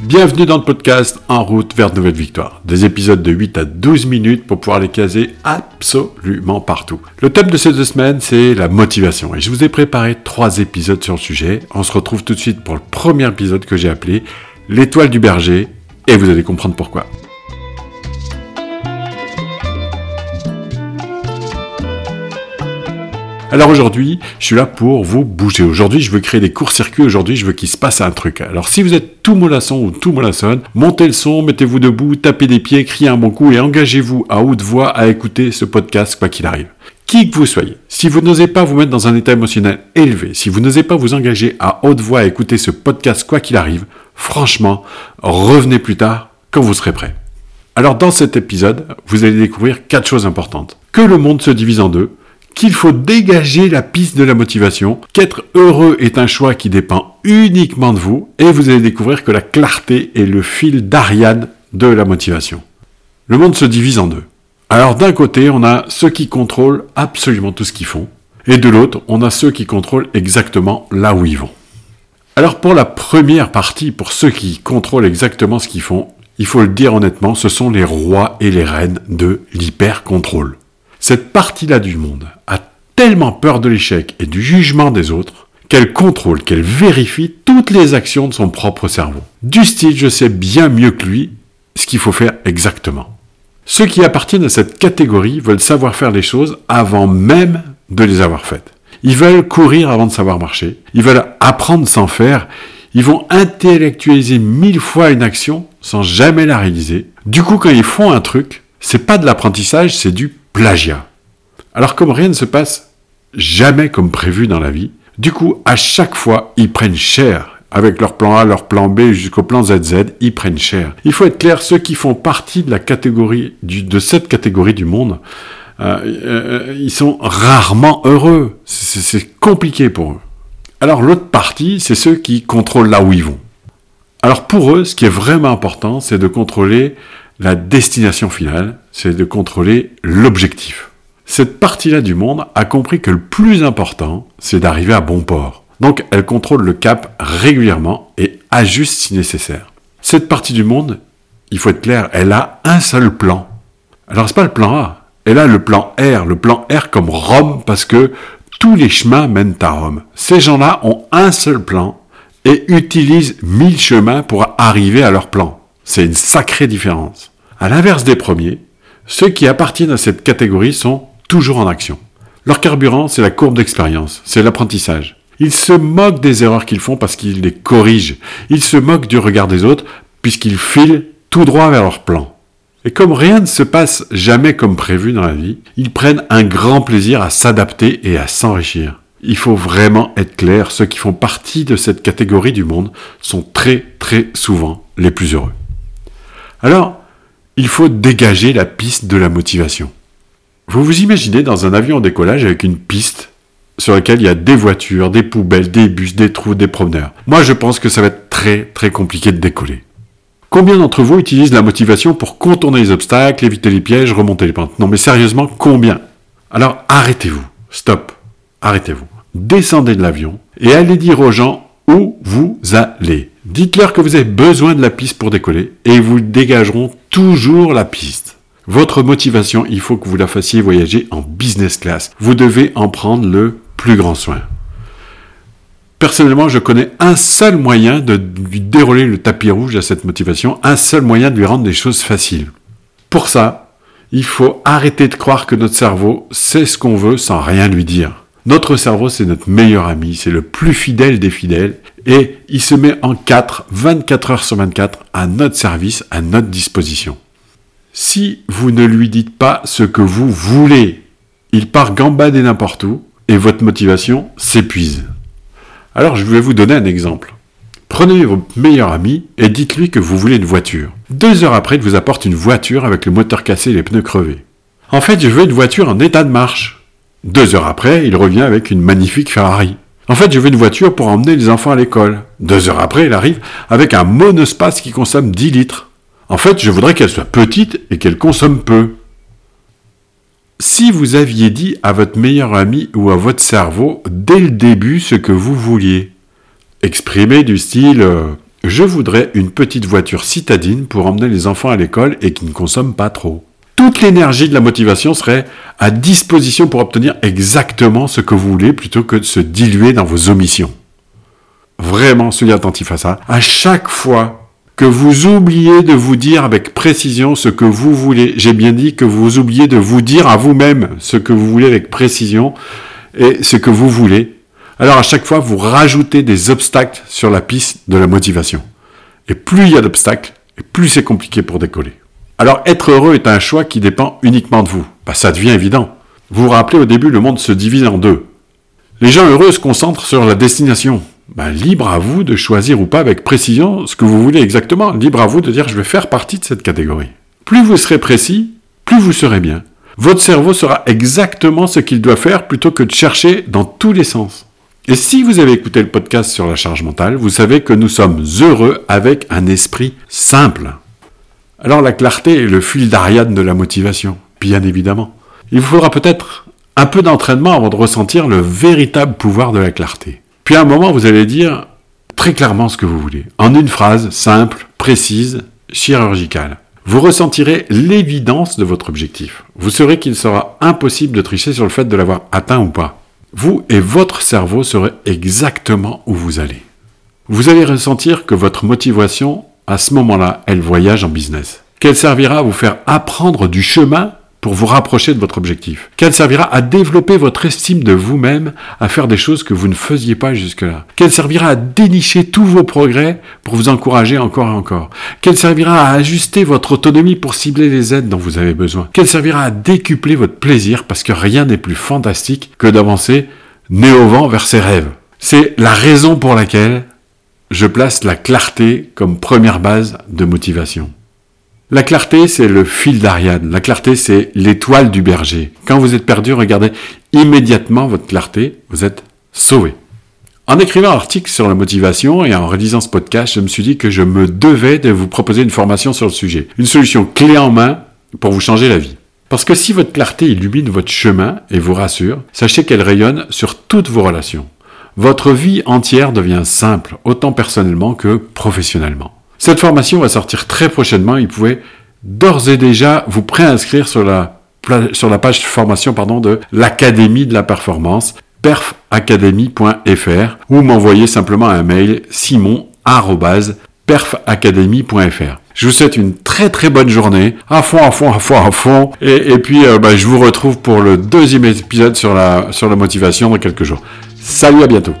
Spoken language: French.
Bienvenue dans le podcast En route vers de nouvelles victoires. Des épisodes de 8 à 12 minutes pour pouvoir les caser absolument partout. Le thème de ces deux semaines, c'est la motivation. Et je vous ai préparé trois épisodes sur le sujet. On se retrouve tout de suite pour le premier épisode que j'ai appelé L'étoile du berger. Et vous allez comprendre pourquoi. Alors aujourd'hui, je suis là pour vous bouger. Aujourd'hui, je veux créer des courts-circuits. Aujourd'hui, je veux qu'il se passe un truc. Alors si vous êtes tout mollasson ou tout mollassonne, montez le son, mettez-vous debout, tapez des pieds, criez un bon coup et engagez-vous à haute voix à écouter ce podcast quoi qu'il arrive. Qui que vous soyez, si vous n'osez pas vous mettre dans un état émotionnel élevé, si vous n'osez pas vous engager à haute voix à écouter ce podcast quoi qu'il arrive, franchement, revenez plus tard quand vous serez prêt. Alors dans cet épisode, vous allez découvrir quatre choses importantes. Que le monde se divise en deux, qu'il faut dégager la piste de la motivation, qu'être heureux est un choix qui dépend uniquement de vous, et vous allez découvrir que la clarté est le fil d'Ariane de la motivation. Le monde se divise en deux. Alors d'un côté, on a ceux qui contrôlent absolument tout ce qu'ils font, et de l'autre, on a ceux qui contrôlent exactement là où ils vont. Alors pour la première partie, pour ceux qui contrôlent exactement ce qu'ils font, il faut le dire honnêtement, ce sont les rois et les reines de l'hyper-contrôle. Cette partie-là du monde a tellement peur de l'échec et du jugement des autres qu'elle contrôle, qu'elle vérifie toutes les actions de son propre cerveau. Du style, je sais bien mieux que lui ce qu'il faut faire exactement. Ceux qui appartiennent à cette catégorie veulent savoir faire les choses avant même de les avoir faites. Ils veulent courir avant de savoir marcher. Ils veulent apprendre sans faire. Ils vont intellectualiser mille fois une action sans jamais la réaliser. Du coup, quand ils font un truc, c'est pas de l'apprentissage, c'est du plagiat. Alors comme rien ne se passe jamais comme prévu dans la vie, du coup, à chaque fois, ils prennent cher. Avec leur plan A, leur plan B jusqu'au plan ZZ, ils prennent cher. Il faut être clair, ceux qui font partie de cette catégorie du monde, euh, euh, ils sont rarement heureux. C'est compliqué pour eux. Alors l'autre partie, c'est ceux qui contrôlent là où ils vont. Alors pour eux, ce qui est vraiment important, c'est de contrôler la destination finale, c'est de contrôler l'objectif. Cette partie-là du monde a compris que le plus important, c'est d'arriver à bon port. Donc elle contrôle le cap régulièrement et ajuste si nécessaire. Cette partie du monde, il faut être clair, elle a un seul plan. Alors c'est pas le plan A, elle a le plan R, le plan R comme Rome parce que tous les chemins mènent à Rome. Ces gens-là ont un seul plan et utilisent mille chemins pour arriver à leur plan. C'est une sacrée différence. À l'inverse des premiers, ceux qui appartiennent à cette catégorie sont toujours en action. Leur carburant, c'est la courbe d'expérience, c'est l'apprentissage. Ils se moquent des erreurs qu'ils font parce qu'ils les corrigent. Ils se moquent du regard des autres puisqu'ils filent tout droit vers leur plan. Et comme rien ne se passe jamais comme prévu dans la vie, ils prennent un grand plaisir à s'adapter et à s'enrichir. Il faut vraiment être clair, ceux qui font partie de cette catégorie du monde sont très très souvent les plus heureux. Alors, il faut dégager la piste de la motivation. Vous vous imaginez dans un avion en décollage avec une piste sur laquelle il y a des voitures, des poubelles, des bus, des trous, des promeneurs. Moi, je pense que ça va être très très compliqué de décoller. Combien d'entre vous utilisent la motivation pour contourner les obstacles, éviter les pièges, remonter les pentes? Non mais sérieusement, combien? Alors arrêtez-vous. Stop. Arrêtez-vous. Descendez de l'avion et allez dire aux gens où vous allez. Dites-leur que vous avez besoin de la piste pour décoller et vous dégageront toujours la piste. Votre motivation, il faut que vous la fassiez voyager en business class. Vous devez en prendre le plus grand soin. Personnellement, je connais un seul moyen de lui dérouler le tapis rouge à cette motivation, un seul moyen de lui rendre des choses faciles. Pour ça, il faut arrêter de croire que notre cerveau sait ce qu'on veut sans rien lui dire. Notre cerveau, c'est notre meilleur ami, c'est le plus fidèle des fidèles, et il se met en 4, 24 heures sur 24, à notre service, à notre disposition. Si vous ne lui dites pas ce que vous voulez, il part gambader n'importe où, et votre motivation s'épuise. Alors je vais vous donner un exemple. Prenez votre meilleur ami et dites-lui que vous voulez une voiture. Deux heures après, il vous apporte une voiture avec le moteur cassé et les pneus crevés. En fait, je veux une voiture en état de marche. Deux heures après, il revient avec une magnifique Ferrari. En fait, je veux une voiture pour emmener les enfants à l'école. Deux heures après, il arrive avec un monospace qui consomme 10 litres. En fait, je voudrais qu'elle soit petite et qu'elle consomme peu. si vous aviez dit à votre meilleur ami ou à votre cerveau dès le début ce que vous vouliez. Exprimez du style euh, Je voudrais une petite voiture citadine pour emmener les enfants à l'école et qui ne consomme pas trop. Toute l'énergie de la motivation serait à disposition pour obtenir exactement ce que vous voulez plutôt que de se diluer dans vos omissions. Vraiment, soyez attentif à ça. À chaque fois que vous oubliez de vous dire avec précision ce que vous voulez. J'ai bien dit que vous oubliez de vous dire à vous-même ce que vous voulez avec précision et ce que vous voulez. Alors à chaque fois, vous rajoutez des obstacles sur la piste de la motivation. Et plus il y a d'obstacles, et plus c'est compliqué pour décoller. Alors être heureux est un choix qui dépend uniquement de vous. Bah, ça devient évident. Vous vous rappelez au début, le monde se divise en deux. Les gens heureux se concentrent sur la destination, ben, libre à vous de choisir ou pas avec précision ce que vous voulez exactement. Libre à vous de dire je vais faire partie de cette catégorie. Plus vous serez précis, plus vous serez bien. Votre cerveau saura exactement ce qu'il doit faire plutôt que de chercher dans tous les sens. Et si vous avez écouté le podcast sur la charge mentale, vous savez que nous sommes heureux avec un esprit simple. Alors la clarté est le fil d'Ariane de la motivation, bien évidemment. Il vous faudra peut-être un peu d'entraînement avant de ressentir le véritable pouvoir de la clarté. Puis à un moment, vous allez dire très clairement ce que vous voulez, en une phrase simple, précise, chirurgicale. Vous ressentirez l'évidence de votre objectif. Vous saurez qu'il sera impossible de tricher sur le fait de l'avoir atteint ou pas. Vous et votre cerveau saurez exactement où vous allez. Vous allez ressentir que votre motivation, à ce moment-là, elle voyage en business. Qu'elle servira à vous faire apprendre du chemin pour vous rapprocher de votre objectif, qu'elle servira à développer votre estime de vous-même, à faire des choses que vous ne faisiez pas jusque-là, qu'elle servira à dénicher tous vos progrès pour vous encourager encore et encore, qu'elle servira à ajuster votre autonomie pour cibler les aides dont vous avez besoin, qu'elle servira à décupler votre plaisir parce que rien n'est plus fantastique que d'avancer nez au vent vers ses rêves? C'est la raison pour laquelle je place la clarté comme première base de motivation. La clarté, c'est le fil d'Ariane. La clarté, c'est l'étoile du berger. Quand vous êtes perdu, regardez immédiatement votre clarté, vous êtes sauvé. En écrivant un article sur la motivation et en réalisant ce podcast, je me suis dit que je me devais de vous proposer une formation sur le sujet. Une solution clé en main pour vous changer la vie. Parce que si votre clarté illumine votre chemin et vous rassure, sachez qu'elle rayonne sur toutes vos relations. Votre vie entière devient simple, autant personnellement que professionnellement. Cette formation va sortir très prochainement. Vous pouvez d'ores et déjà vous préinscrire sur la, sur la page formation de l'Académie de la performance, perfacademy.fr, ou m'envoyer simplement un mail simon.perfacademy.fr. Je vous souhaite une très très bonne journée, à fond, à fond, à fond, à fond, et, puis euh, bah, je vous retrouve pour le deuxième épisode sur la motivation dans quelques jours. Salut, à bientôt